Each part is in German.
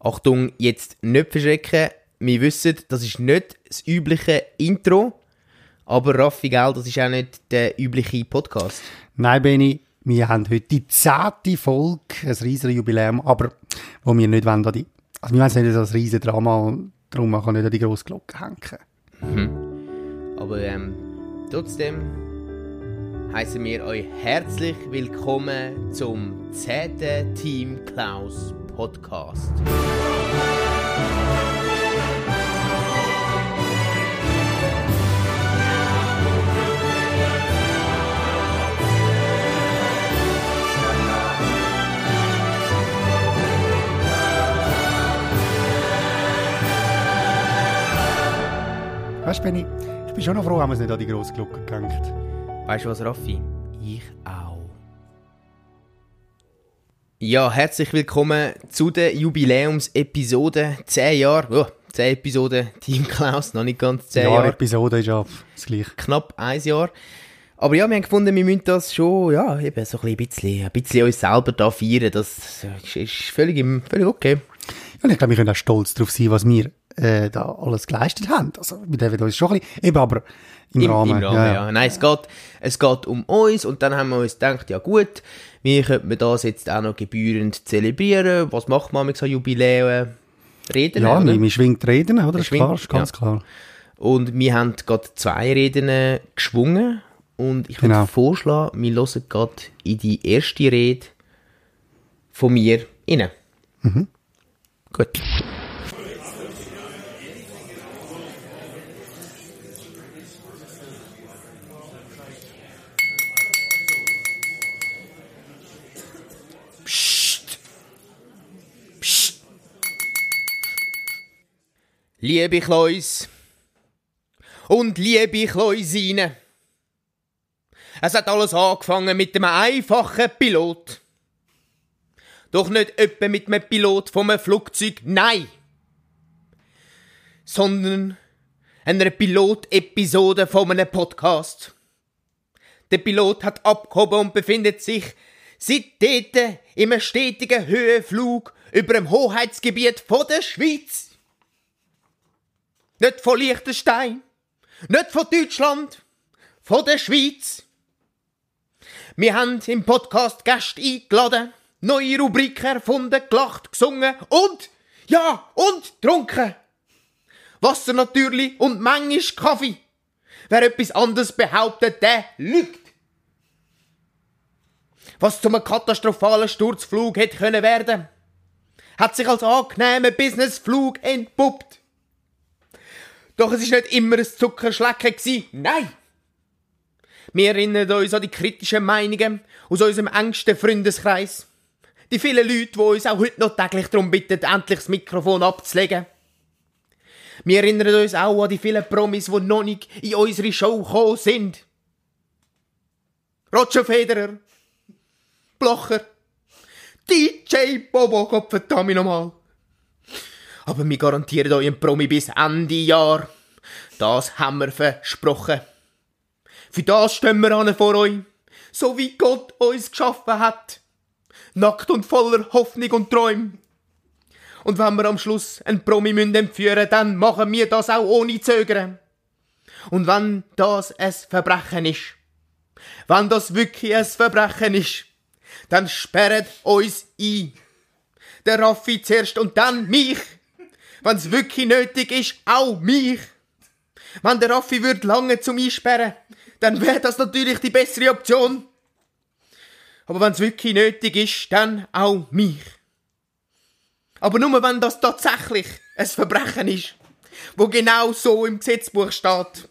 Achtung, jetzt nicht verschrecken. Wir wissen, das ist nicht das übliche Intro. Aber Raffi, gell, das ist auch nicht der übliche Podcast. Nein, Benni, wir haben heute die zehnte Folge, ein riesiges Jubiläum, aber wo wir nicht wollen, die, also wir wollen es nicht als riesiges Drama und darum kann nicht an die grosse Glocke hängen. Aber ähm, trotzdem heißen wir euch herzlich willkommen zum 10. Team Klaus Podcast. Weißt du, Benni, ich bin schon noch froh, haben wir es nicht an die grosse Glocke gehängt. Weißt du was, Raffi? Ich auch. Ja, herzlich willkommen zu der Jubiläumsepisode 10 Jahre. Oh, 10 Episoden Team Klaus, noch nicht ganz 10 Jahr Jahre. Episode ist ab, das gleiche. Knapp ein Jahr. Aber ja, wir haben gefunden, wir müssen das schon, ja, eben so ein bisschen, ein bisschen uns selber da feiern. Das ist, ist völlig, im- völlig okay. Ja, ich glaube, wir können auch stolz darauf sein, was wir äh, da alles geleistet haben. Also, wir dürfen uns schon ein bisschen, eben aber im, Im Rahmen. Im Rahmen, ja. Nein, es geht, es geht um uns und dann haben wir uns gedacht, ja gut, wie könnte man das jetzt auch noch gebührend zelebrieren? Was macht man mit so Jubiläen? Reden, Ja, oder? wir, wir schwingt Reden, oder? Das ist Schwingt, klar, ist ganz ja. klar. Und wir haben gerade zwei Reden äh, geschwungen und ich würde Genau. vorschlagen, wir hören gerade in die erste Rede von mir rein. Mhm. Gut. Liebe Kleus und liebe Kleusine, es hat alles angefangen mit einem einfachen Pilot. Doch nicht etwa mit einem Pilot vom Flugzeug, nein. Sondern einer Pilotepisode von einem Podcast. Der Pilot hat abgehoben und befindet sich seitdem im stetigen Höhenflug über dem Hoheitsgebiet der Schweiz. Nicht von Liechtenstein, nicht von Deutschland, von der Schweiz. Wir haben im Podcast Gäste eingeladen, neue Rubriken erfunden, gelacht, gesungen und, ja, und getrunken. Wasser natürlich und manchmal Kaffee. Wer etwas anderes behauptet, der lügt. Was zu einem katastrophalen Sturzflug hätte können werden, hat sich als angenehmer Businessflug entpuppt. Doch es ist nicht immer ein Zuckerschlecken gsi, nein. Wir erinnern uns an die kritischen Meinungen aus unserem engsten Freundeskreis. Die vielen Leute, die uns auch heute noch täglich darum bitten, endlich das Mikrofon abzulegen. Wir erinnern uns auch an die vielen Promis, die noch nicht in unsere Show gekommen sind. Roger Federer, Blocher, DJ Bobo, Gott verdammt nochmal. Aber wir garantieren euch einen Promi bis Ende Jahr. Das haben wir versprochen. Für das stehen wir an vor euch, so wie Gott uns geschaffen hat. Nackt und voller Hoffnung und Träume. Und wenn wir am Schluss einen Promi müssen entführen, dann machen wir das auch ohne Zögern. Und wenn das ein Verbrechen ist, wenn das wirklich ein Verbrechen ist, dann sperret uns ein. Der Raffi zuerst und dann mich. Wenn's wirklich nötig ist, auch mich. Wenn der Raffi würde lange zum Einsperren, dann wäre das natürlich die bessere Option. Aber wenn's wirklich nötig ist, dann auch mich. Aber nur wenn das tatsächlich ein Verbrechen ist, wo genau so im Gesetzbuch steht.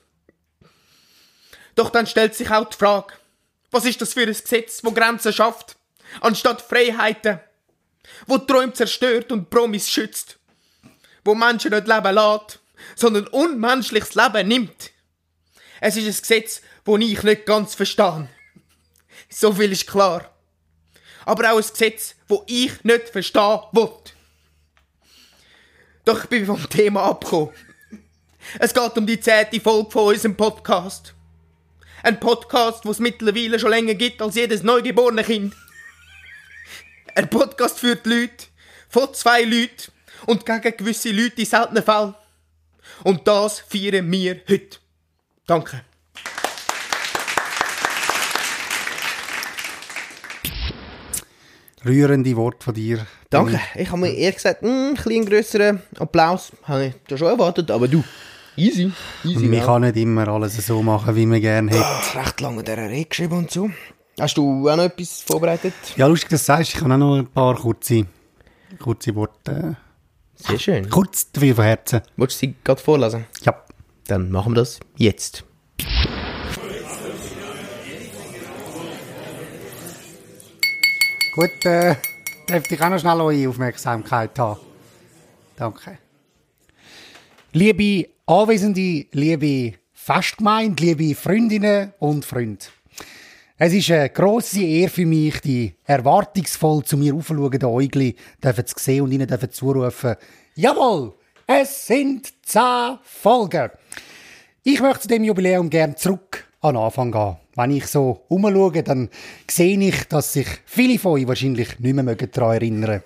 Doch dann stellt sich auch die Frage, was ist das für ein Gesetz, wo Grenzen schafft, anstatt Freiheiten, wo Träume zerstört und Promis schützt, wo Menschen nicht leben lässt, sondern unmenschliches Leben nimmt. Es ist ein Gesetz, das ich nicht ganz verstehe. So viel ist klar. Aber auch ein Gesetz, wo ich nicht verstehen will. Doch ich bin vom Thema abgekommen. Es geht um die zehnte Folge von unserem Podcast. Ein Podcast, wo es mittlerweile schon länger gibt als jedes neugeborene Kind. Ein Podcast für die Leute, von zwei Leuten und gegen gewisse Leute in seltenen Fällen. Und das feiern wir heute. Danke. Rührende Worte von dir. Danke. Ich habe mir ehrlich gesagt, mh, ein bisschen grösseren Applaus habe ich da schon erwartet, aber du, easy, easy. Man ja. kann nicht immer alles so machen, wie man gerne hätte. Ah, recht lange der Rede geschrieben und so. Hast du auch noch etwas vorbereitet? Ja, lustig, dass du sagst, ich habe auch noch ein paar kurze, kurze Worte. Sehr schön. Kurz dafür von Herzen. Wolltest du sie gerade vorlesen? Ja. Dann machen wir das jetzt. Gut, äh, dürfte ich auch noch schnell eure Aufmerksamkeit haben. Danke. Liebe Anwesende, liebe Festgemeinde, liebe Freundinnen und Freunde. Es ist eine grosse Ehre für mich, die erwartungsvoll zu mir aufschauenden Äugli dürfen zu sehen und ihnen dürfen zurufen, jawohl, es sind zehn Folgen. Ich möchte zu dem Jubiläum gern zurück an den Anfang gehen. Wenn ich so umschaue, dann sehe ich, dass sich viele von euch wahrscheinlich nicht mehr daran erinnern mögen.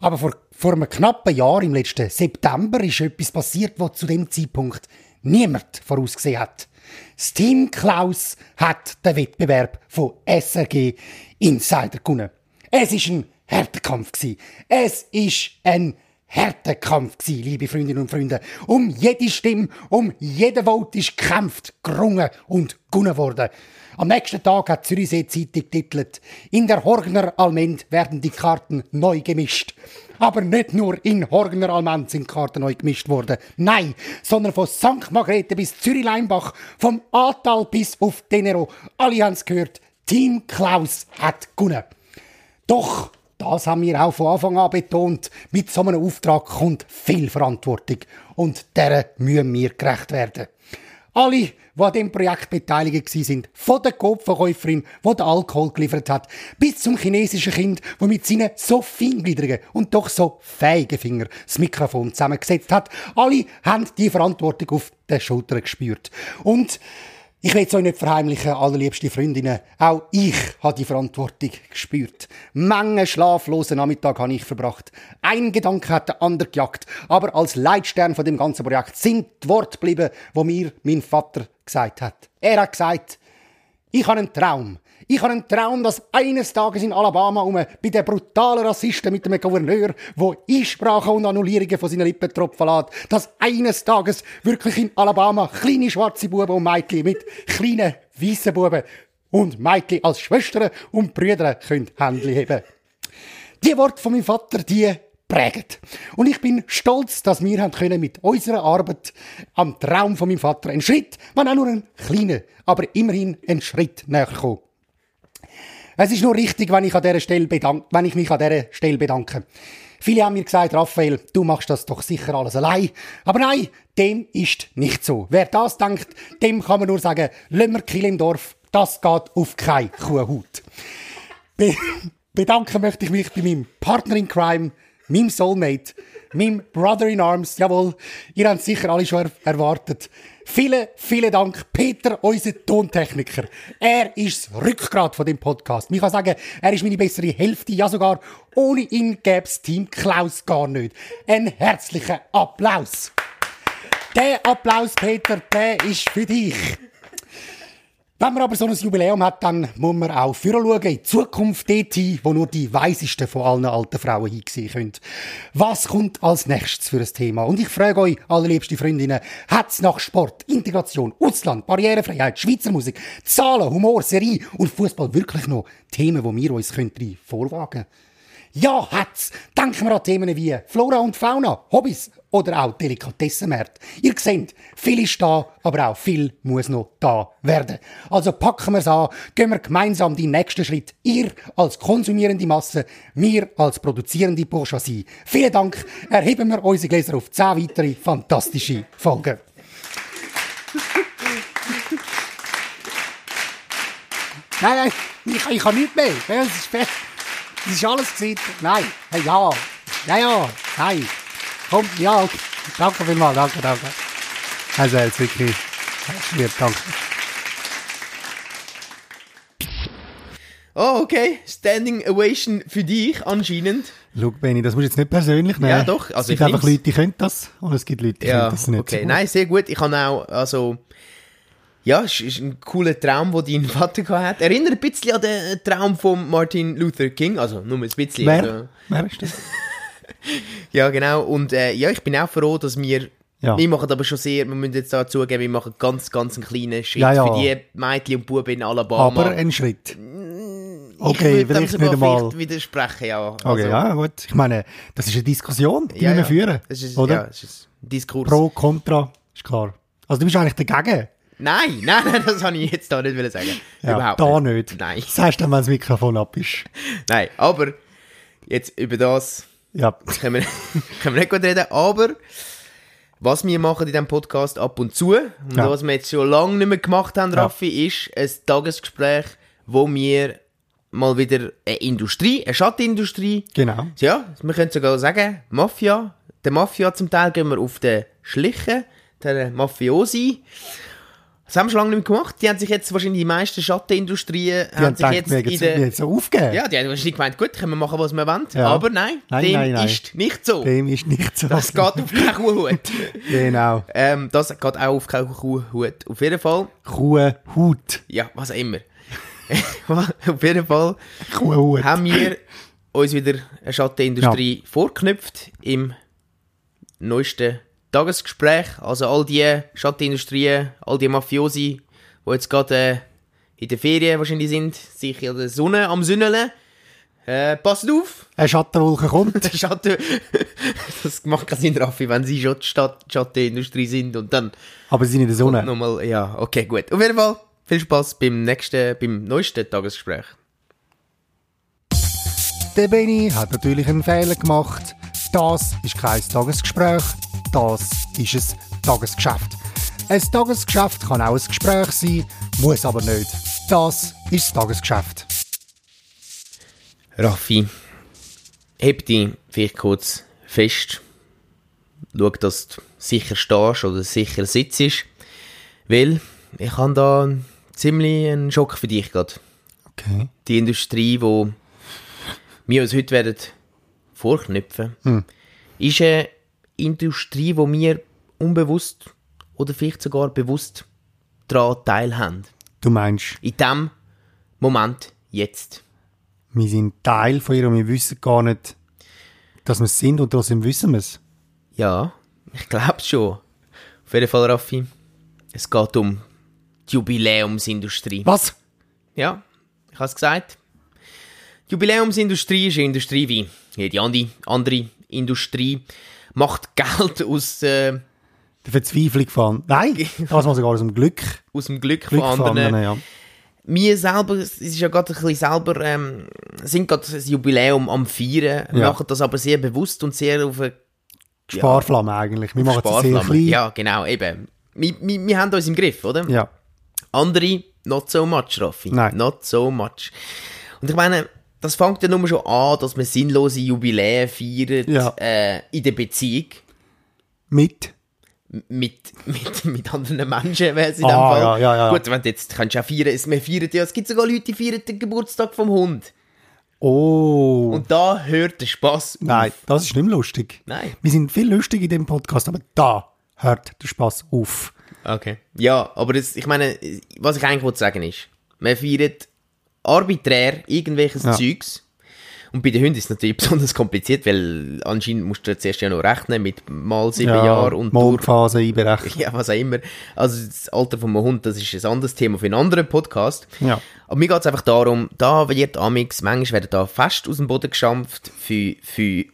Aber vor, vor einem knappen Jahr, im letzten September, ist etwas passiert, was zu dem Zeitpunkt niemand vorausgesehen hat. Das Team Klaus hat den Wettbewerb von SRG Insider gewonnen. Es ist ein Härtekampf gewesen. Es ist ein Härtekampf gewesen, liebe Freundinnen und Freunde. Um jede Stimme, um jeden Vote ist gekämpft, gerungen und gewonnen worden. Am nächsten Tag hat Zürichsee Zeitung titelt, in der Horgner Almend werden die Karten neu gemischt. Aber nicht nur in Horgner Almend sind Karten neu gemischt worden. Nein, sondern von St. Margrethe bis Zürich-Leimbach, vom Atal bis auf Tenero. Alle haben es gehört, Team Klaus hat gewonnen. Doch, das haben wir auch von Anfang an betont, mit so einem Auftrag kommt viel Verantwortung. Und der müssen wir gerecht werden. Alle, die an diesem Projekt beteiligt waren, von der Kopfverkäuferin, die den Alkohol geliefert hat, bis zum chinesischen Kind, das mit seinen so feingliedrigen und doch so fähigen Fingern das Mikrofon zusammengesetzt hat, alle haben die Verantwortung auf den Schultern gespürt. Und ich will es euch nicht verheimlichen, allerliebste Freundinnen. Auch ich habe die Verantwortung gespürt. Menge schlaflosen Nachmittag habe ich verbracht. Ein Gedanke hat der andere gejagt. Aber als Leitstern von dem ganzen Projekt sind die Worte geblieben, wo mir mein Vater gesagt hat. Er hat gesagt, ich habe einen Traum. Ich habe einen Traum, dass eines Tages in Alabama um bei den brutalen Rassisten mit einem Gouverneur, wo Einsprachen und Annullierungen von seinen Lippen tropfen lässt, dass eines Tages wirklich in Alabama kleine schwarze Buben und Mädchen mit kleinen weißen Buben und Mädchen als Schwestern und Brüder können Händchen heben. Die Worte von meinem Vater, die prägen. Und ich bin stolz, dass wir können mit unserer Arbeit am Traum von meinem Vater einen Schritt, wenn auch nur einen kleinen, aber immerhin einen Schritt näher kommen. Es ist nur richtig, wenn ich, an dieser Stelle bedank wenn ich mich an dieser Stelle bedanke. Viele haben mir gesagt, Raphael, du machst das doch sicher alles allein. Aber nein, dem ist nicht so. Wer das denkt, dem kann man nur sagen, Lömmerkill im Dorf, das geht auf keine Kuhhaut. Be bedanken möchte ich mich bei meinem Partner in Crime, meinem Soulmate, meinem Brother in Arms. Jawohl, ihr habt sicher alle schon er erwartet. Vielen, vielen Dank, Peter, unser Tontechniker. Er ist das Rückgrat von dem Podcast. Ich kann sagen, er ist meine bessere Hälfte. Ja, sogar ohne ihn gäbe es Team Klaus gar nicht. Ein herzlicher Applaus. Der Applaus, Peter, der ist für dich. Wenn man aber so ein Jubiläum hat, dann muss man auch schauen, in die Zukunft dorthin, wo nur die weisesten von allen alten Frauen hinsehen können. Was kommt als nächstes für ein Thema? Und ich frage euch, allerliebste Freundinnen, hat's nach Sport, Integration, Ausland, Barrierefreiheit, Schweizer Musik, Zahlen, Humor, Serie und Fußball wirklich noch Themen, wo wir uns vorwagen ja, hat's. Denken wir an Themen wie Flora und Fauna, Hobbys oder auch Delikatessenmärkte. Ihr seht, viel ist da, aber auch viel muss noch da werden. Also packen wir's an, gehen wir gemeinsam den nächsten Schritt. Ihr als konsumierende Masse, wir als produzierende Bourgeoisie. Vielen Dank, erheben wir unsere Gläser auf zehn weitere fantastische Folgen. Nein, nein, ich, ich kann nicht mehr. Das ist. Das ist alles gewesen. Nein. Hey, ja. Ja, ja. Nein. Komm, ja. Okay. Danke vielmals. Danke, danke. Also, jetzt wirklich. Lieb, danke. Oh, okay. Standing Ovation für dich anscheinend. Schau, Benni, das musst du jetzt nicht persönlich nehmen. Ja, doch, also es ich gibt einfach. Leute, die können das und es gibt Leute, die können das nicht. okay. so gut. Nein, sehr gut. Ich habe auch, also, ja, es ist ein cooler Traum, den dein Vater gehabt hat. Erinnert ein bisschen an den Traum von Martin Luther King, also nur ein bisschen. Wer? Also, Wer ist das? ja, genau. Und äh, ja, ich bin auch froh, dass wir, Ja. wir machen aber schon sehr, wir müssen jetzt da zugeben, wir machen ganz, ganz einen kleinen Schritt Ja, ja. für die Mädchen und Buben in Alabama. Aber ein Schritt. ich Okay, würde dem vielleicht nicht einmal. widersprechen, ja. Okay, Also, ja, gut. Ich meine, das ist eine Diskussion, die wir führen. Das ist, oder? Ja, das ist ein Diskurs. Pro, Contra, ist klar. Also du bist eigentlich dagegen. Nein, nein, nein, das habe ich jetzt da nicht sagen. Ja, Überhaupt da nicht. nicht. Nein. Das heißt dann, wenn das Mikrofon ab ist. Nein, aber jetzt über das Ja. können wir, können wir nicht gut reden, aber was wir machen in diesem Podcast ab und zu, und Ja. was wir jetzt schon lange nicht mehr gemacht haben, Ja. Raffi, ist ein Tagesgespräch, wo wir mal wieder eine Industrie, eine Schattenindustrie, Genau. ja, wir können sogar sagen, Mafia, der Mafia zum Teil gehen wir auf den Schlichen, der Mafiosi. Das haben wir schon lange nicht mehr gemacht. Die haben sich jetzt wahrscheinlich die meisten Schattenindustrien Die haben sich gedacht, jetzt wir in jetzt, der, wir jetzt so aufgeben. ja, die haben wahrscheinlich gemeint, gut, können wir machen, was wir wollen. Ja. Aber nein, Nein, dem nein, nein. ist nicht so. Dem ist nicht so. Das geht auf keinen Kuhhut. Genau. ähm, das geht auch auf keinen Kuhhut. Auf jeden Fall, Kuhhut. ja, was auch immer. auf jeden Fall Kuhhut. haben wir uns wieder eine Schattenindustrie vorknüpft im neuesten Tagesgespräch. Also all die Schattenindustrien, all die Mafiosi, die jetzt gerade äh, in der Ferien wahrscheinlich sind, sich in der Sonne am Sünneln. Äh, passt auf! Eine Schattenwolke kommt. Schatten, das macht keinen Sinn, Raffi, wenn sie schon die Stadt, Schattenindustrie sind und dann Aber sie sind in der Sonne. nochmal, ja, okay, gut. Auf jeden Fall, viel Spaß beim nächsten, beim neuesten Tagesgespräch. Der Benny hat natürlich einen Fehler gemacht. Das ist kein Tagesgespräch, das ist ein Tagesgeschäft. Ein Tagesgeschäft kann auch ein Gespräch sein, muss aber nicht. Das ist das Tagesgeschäft. Raffi, heb dich vielleicht kurz fest. Schau, dass du sicher stehst oder sicher sitzt. Weil ich habe da ziemlich einen Schock für dich gerade. Okay. Die Industrie, wo wir uns heute werden vorknüpfen, ist eine Industrie, wo wir unbewusst oder vielleicht sogar bewusst daran teilhaben. Du meinst, In dem Moment jetzt. wir sind Teil von ihr und wir wissen gar nicht, dass wir es sind und trotzdem wissen wir es. Ja, ich glaube schon. Auf jeden Fall, Raffi. Es geht um die Jubiläumsindustrie. Was? Ja, ich habe es gesagt. Die Jubiläumsindustrie ist eine Industrie wie jede andere Industrie. Macht Geld aus, äh, Die Verzweiflung von. Nein, das mal sogar aus dem Glück. aus dem Glück, Glück von anderen. ja. Wir selber, es ist ja gerade ein bisschen selber, ähm, sind gerade das Jubiläum am Feiern, Ja. machen das aber sehr bewusst und sehr auf eine Sparflamme eigentlich. Wir machen es sehr Sparflamme. klein. Ja, genau, eben. Wir, wir, wir haben uns im Griff, oder? ja. Andere, not so much, Raffi. Nein. Not so much. Und ich meine, das fängt ja nur schon an, dass man sinnlose Jubiläen feiert Ja. äh, in der Beziehung Mit. Mit, mit, mit anderen Menschen, wäre es in Ah, dem Fall. ja, ja, ja. Gut, wenn du jetzt kannst du auch feiern, es- wir feiern ja, es gibt sogar Leute, die feiern den Geburtstag vom Hund. Oh. Und da hört der Spaß Nein, auf. das ist nicht mehr lustig. Nein. Wir sind viel lustig in dem Podcast, aber da hört der Spaß auf. Okay. Ja, aber das, ich meine, was ich eigentlich wollte sagen ist, man feiert arbiträr irgendwelches Ja. Zeugs. Und bei den Hunden ist es natürlich besonders kompliziert, weil anscheinend musst du zuerst ja noch rechnen mit mal sieben Jahren und Mondphase einberechnen. ja, was auch immer. Also das Alter von einem Hund, das ist ein anderes Thema für einen anderen Podcast. Ja. Aber mir geht es einfach darum, da wird amix, manchmal werden da fest aus dem Boden geschampft für, für,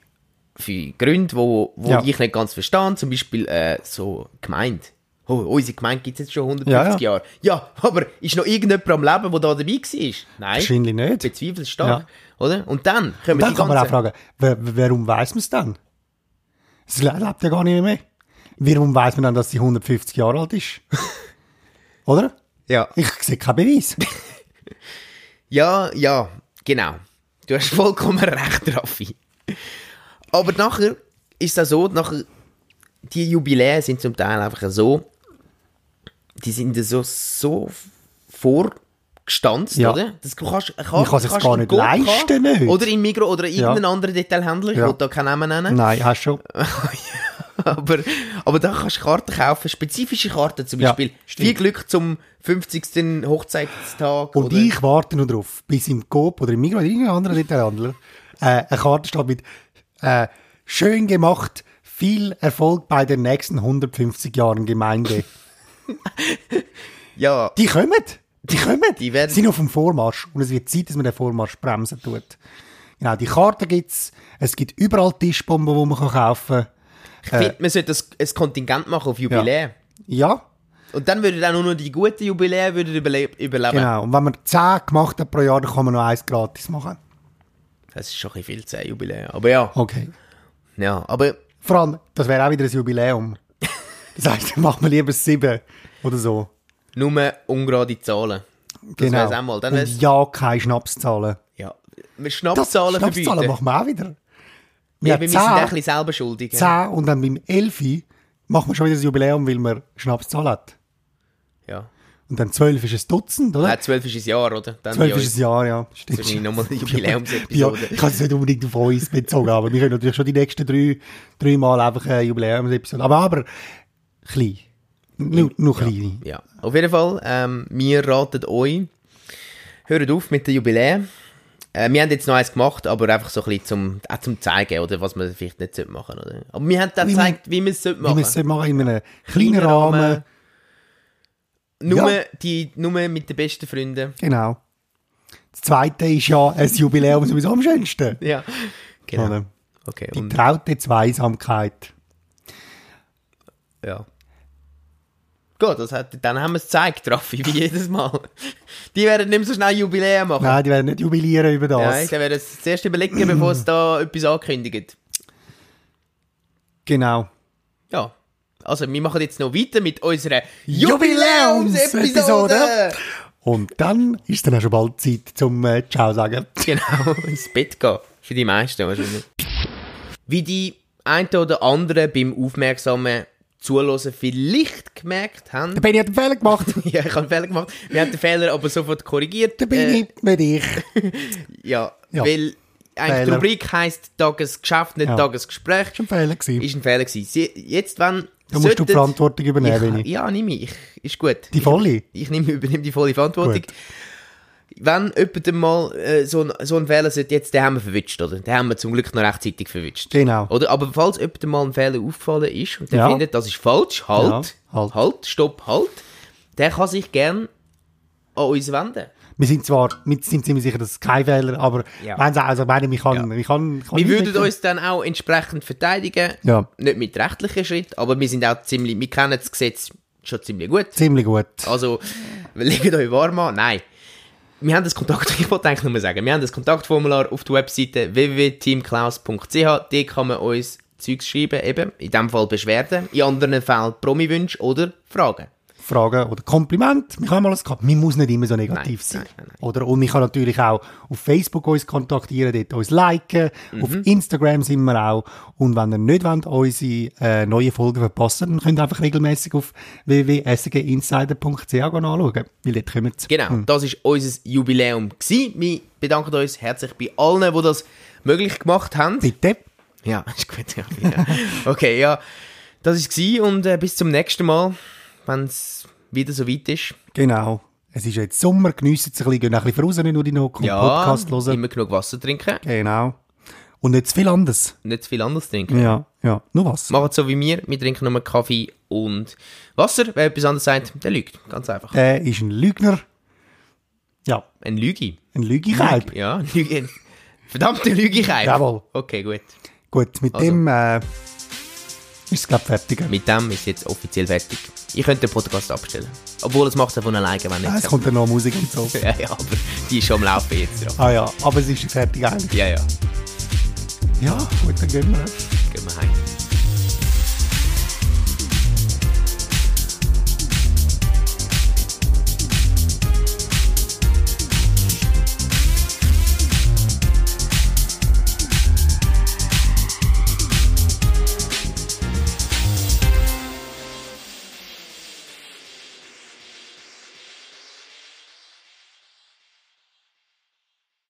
für Gründe, wo, wo Ja. ich nicht ganz verstehe. Zum Beispiel äh, so gemeint. Oh, unsere Gemeinde gibt es jetzt schon 150 Ja, ja. Jahre. Ja, aber ist noch irgendjemand am Leben, der da dabei war? Nein. Wahrscheinlich nicht. Bezweifelt stark. Oder? Und dann können wir Dann die kann man auch ganzen... fragen, warum weiß man es dann? Es le- lebt ja gar nicht mehr. Warum weiß man dann, dass sie 150 Jahre alt ist? Oder? Ja. Ich sehe keinen Beweis. Ja, ja, genau. Du hast vollkommen recht, Raffi. Aber nachher ist es auch so, nachher, die Jubiläen sind zum Teil einfach so, die sind so, so gestanzt, Ja. oder? Das du kannst, kannst, Man kann kannst gar nicht leisten, nicht. Oder im Migro oder irgendeinen anderen Detailhändler. Ich Ja. will da keinen Namen nennen. Nein, hast schon. aber, aber da kannst du Karten kaufen, spezifische Karten, zum Ja, Beispiel stimmt. viel Glück zum 50. Hochzeitstag. Und oder, ich warte noch drauf, bis im Coop oder im Migros oder irgendein anderer Detailhandler äh, eine Karte steht mit äh, «Schön gemacht, viel Erfolg bei den nächsten 150 Jahren Gemeinde». Ja, Die kommen. Die kommen. Die werden- sind auf dem Vormarsch. Und es wird Zeit, dass man den Vormarsch bremsen tut. Genau, die Karten gibt's. Es gibt überall Tischbomben, die man kann kaufen ich finde, man sollte das, ein Kontingent machen auf Jubiläen. Ja, Und dann würden auch nur noch die guten Jubiläen würden überleben. genau. Und wenn man 10 gemacht hat pro Jahr, dann kann man noch eins gratis machen. Das ist schon ein bisschen viel, 10 Jubiläen. Aber ja, Okay. ja, aber Vor allem, das wäre auch wieder ein Jubiläum. Das dann macht man lieber sieben oder so. nur ungerade Zahlen. Das Genau. auch mal. Dann Und ja, keine Schnapszahlen. ja, wir Schnapszahlen Schnapszahlen verbieten. machen wir auch wieder. Ja, Wir wir sind auch ein bisschen selber schuldig. 10, 10 und dann beim 11 machen wir schon wieder das Jubiläum, weil man Schnapszahl hat. Ja. Und dann 12 ist ein Dutzend, oder? Nein, 12 ist ein Jahr, oder? Dann 12 bei ist ein Jahr, ja. Das ist nochmal eine Jubiläumsepisode. Ja, ich kann es nicht unbedingt auf uns bezogen, aber wir können natürlich schon die nächsten drei, drei Mal einfach eine Jubiläumsepisode. Aber, aber, klein. Nur, nur klein. Ja, auf jeden Fall, ähm, wir raten euch, hört auf mit den Jubiläen. Äh, wir haben jetzt noch eins gemacht, aber einfach so ein bisschen zum, auch zum zeigen, oder, was man vielleicht nicht machen sollte. Aber wir haben dann Wie man- gezeigt, wie man es sollte Wie machen wir es machen in einem kleinen Rahmen. Rahmen. Nur, Ja. die, nur mit den besten Freunden. Genau. Das zweite ist ja ein Jubiläum sowieso am schönsten. Ja, genau. Oder? Okay, Die und, traute Zweisamkeit. ja. Gut, das hat, dann haben wir es gezeigt, Raffi, wie jedes Mal. Die werden nicht mehr so schnell Jubiläen machen. Nein, die werden nicht jubilieren über das. Nein, die werden es zuerst überlegen, bevor es da etwas ankündigt. Genau. Ja. Also, wir machen jetzt noch weiter mit unserer Jubiläumsepisode. Jubiläumsepisode. Und dann ist dann auch schon bald Zeit zum äh, Ciao sagen. Genau, ins Bett gehen. Für die meisten wahrscheinlich. Wie die einen oder anderen beim aufmerksamen Zuhören vielleicht gemerkt haben. Der Benni hat einen Fehler gemacht. ja, ich habe einen Fehler gemacht. Wir haben den Fehler aber sofort korrigiert. Der Benni, nicht ich. ja, Ja. weil eigentlich die. Rubrik heisst Tagesgeschäft, nicht Ja. Tagesgespräch. War ein Fehler. Gewesen. Ist ein Fehler gewesen. Jetzt, wenn... Da musst du die Verantwortung übernehmen, ich, Benni. Ja, nehme ich. Ist gut. Die volle. Ich nehme, übernehme die volle Verantwortung. Gut. Wenn jemand mal äh, so, ein, so einen Fehler sollte, jetzt, den haben wir verwitscht, oder? Den haben wir zum Glück noch rechtzeitig verwitscht. Genau. Oder? Aber falls jemand mal ein Fehler aufgefallen ist und der Ja. findet, das ist falsch, halt, Ja, halt. halt, stopp, halt, der kann sich gern an uns wenden. Wir sind zwar, wir sind ziemlich sicher, dass es kein Fehler aber Ja. wenn also ich meine, ich kann, Ja. ich kann, kann Wir würden mit- uns dann auch entsprechend verteidigen. Ja. Nicht mit rechtlichen Schritten, aber wir sind auch ziemlich, wir kennen das Gesetz schon ziemlich gut. ziemlich gut. Also, legt euch warm an. Nein. Wir haben das Kontakt, ich wollte eigentlich nur sagen, wir haben das Kontaktformular auf der Webseite www.teamklaus.ch. Dort kann man uns Zeugs schreiben, eben, in dem Fall Beschwerden, in anderen Fällen Promi-Wünsche oder Fragen. Fragen oder Kompliment. Wir haben alles gehabt. Man muss nicht immer so negativ Nein, sein. nein, nein. Oder, und ich kann natürlich auch auf Facebook uns kontaktieren, dort uns liken. Mhm. Auf Instagram sind wir auch. Und wenn ihr nicht wollt, unsere äh, neuen Folgen verpassen, dann könnt ihr einfach regelmäßig auf www.sginsider.ch anschauen. Weil dort kommen sie. Genau, das war unser Jubiläum. Gewesen. Wir bedanken uns herzlich bei allen, die das möglich gemacht haben. Bitte. Ja, ist gut. Ja, ja. Okay, ja, das war und äh, bis zum nächsten Mal, wenn es wieder so weit ist. Genau. Es ist jetzt Sommer, geniessen es ein bisschen, gehen ein bisschen raus, nicht nur die noch Ja, Podcast hören. immer genug Wasser trinken, Genau. Und nicht zu viel anderes. nicht zu viel anderes trinken. Ja, ja. Nur was. Macht so wie wir, wir trinken nur Kaffee und Wasser. Wer etwas anderes sagt, der lügt. Ganz einfach. Der ist ein Lügner. Ja, Ein Lügi. ein Lügikeib. Ja, ein Lügi. Verdammte Lügicheib. Jawohl. Okay, gut. Gut, mit Also. dem äh, ist es, glaube fertig. Mit dem ist jetzt offiziell fertig. Ich könnte den Podcast abstellen. Obwohl, es macht es von alleine, wenn Ah, nicht. es kommt dann noch Musik und so. Ja, ja, aber die ist schon am Laufen jetzt drauf. Ah ja, aber es ist fertig eigentlich. Ja, ja. Ja, gut, dann gehen wir. Gehen wir heim.